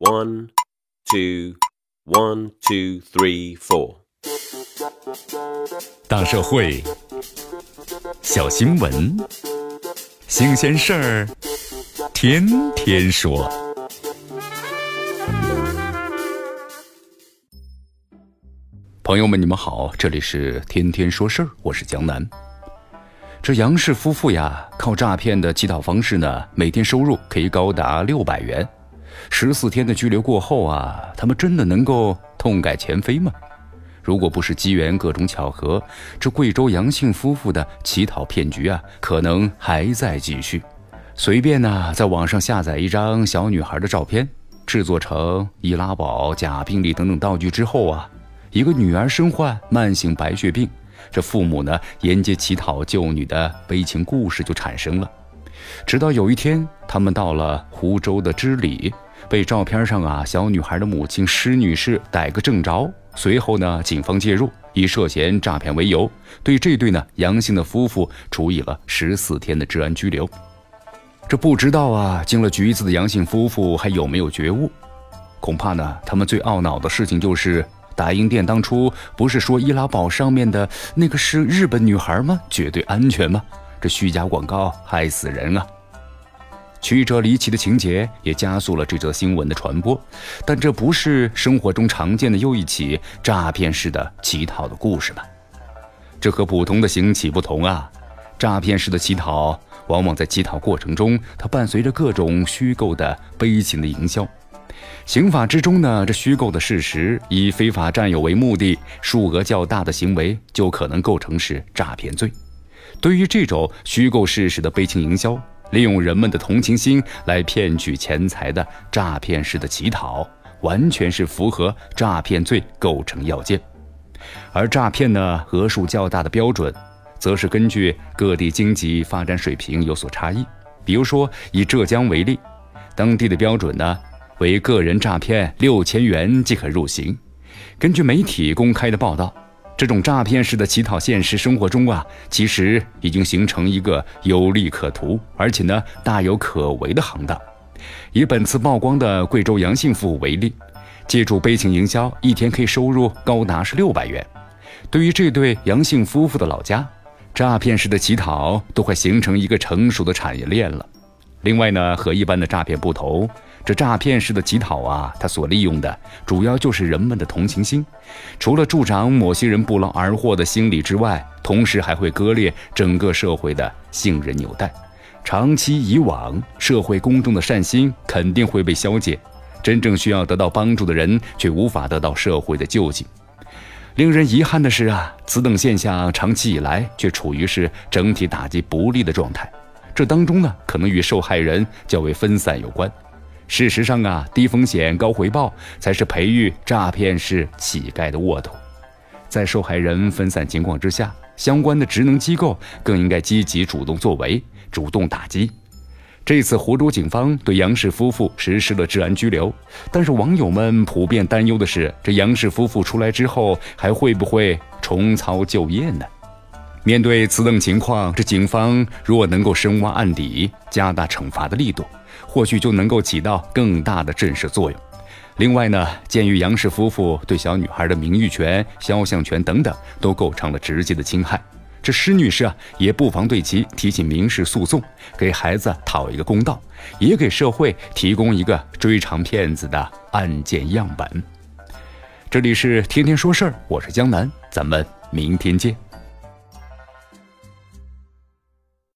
One, two, one, two, three, four。大社会，小新闻，新鲜事儿，天天说。朋友们，你们好，这里是天天说事儿，我是江南。这杨氏夫妇呀，靠诈骗的乞讨方式呢，每天收入可以高达六百元。十四天的拘留过后啊，他们真的能够痛改前非吗？如果不是机缘各种巧合，这贵州杨姓夫妇的乞讨骗局啊，可能还在继续。随便呢，在网上下载一张小女孩的照片，制作成易拉宝、假病历等等道具之后啊，一个女儿身患慢性白血病，这父母呢沿街乞讨救女的悲情故事就产生了。直到有一天，他们到了湖州的织里。被照片上啊小女孩的母亲施女士逮个正着，随后呢，警方介入，以涉嫌诈骗为由，对这对呢杨姓的夫妇处以了十四天的治安拘留。这不知道啊，进了局子的杨姓夫妇还有没有觉悟？恐怕呢，他们最懊恼的事情就是，打印店当初不是说易拉宝上面的那个是日本女孩吗？绝对安全吗？这虚假广告害死人啊！曲折离奇的情节也加速了这则新闻的传播，但这不是生活中常见的又一起诈骗式的乞讨的故事吗？这和普通的行乞不同啊！诈骗式的乞讨往往在乞讨过程中，它伴随着各种虚构的悲情的营销。刑法之中呢，这虚构的事实以非法占有为目的，数额较大的行为就可能构成是诈骗罪。对于这种虚构事实的悲情营销。利用人们的同情心来骗取钱财的诈骗式的乞讨，完全是符合诈骗罪构成要件。而诈骗呢额数较大的标准，则是根据各地经济发展水平有所差异。比如说以浙江为例，当地的标准呢为个人诈骗六千元即可入刑。根据媒体公开的报道。这种诈骗式的乞讨，现实生活中啊，其实已经形成一个有利可图，而且呢大有可为的行当。以本次曝光的贵州杨姓夫妇为例，借助悲情营销，一天可以收入高达是六百元。对于这对杨姓夫妇的老家，诈骗式的乞讨都快形成一个成熟的产业链了。另外呢，和一般的诈骗不同。这诈骗式的乞讨啊，它所利用的主要就是人们的同情心，除了助长某些人不劳而获的心理之外，同时还会割裂整个社会的信任纽带。长期以往，社会公众的善心肯定会被消解，真正需要得到帮助的人却无法得到社会的救济。令人遗憾的是啊，此等现象长期以来却处于是整体打击不利的状态，这当中呢，可能与受害人较为分散有关。事实上啊，低风险高回报才是培育诈骗式乞丐的沃土。在受害人分散情况之下，相关的职能机构更应该积极主动作为，主动打击。这次湖州警方对杨氏夫妇实施了治安拘留，但是网友们普遍担忧的是，这杨氏夫妇出来之后还会不会重操旧业呢？面对此等情况，这警方若能够深挖案底，加大惩罚的力度。或许就能够起到更大的震慑作用。另外呢，鉴于杨氏夫妇对小女孩的名誉权、肖像权等等都构成了直接的侵害，这施女士啊也不妨对其提起民事诉讼，给孩子讨一个公道，也给社会提供一个追偿骗子的案件样本。这里是天天说事儿，我是江南，咱们明天见。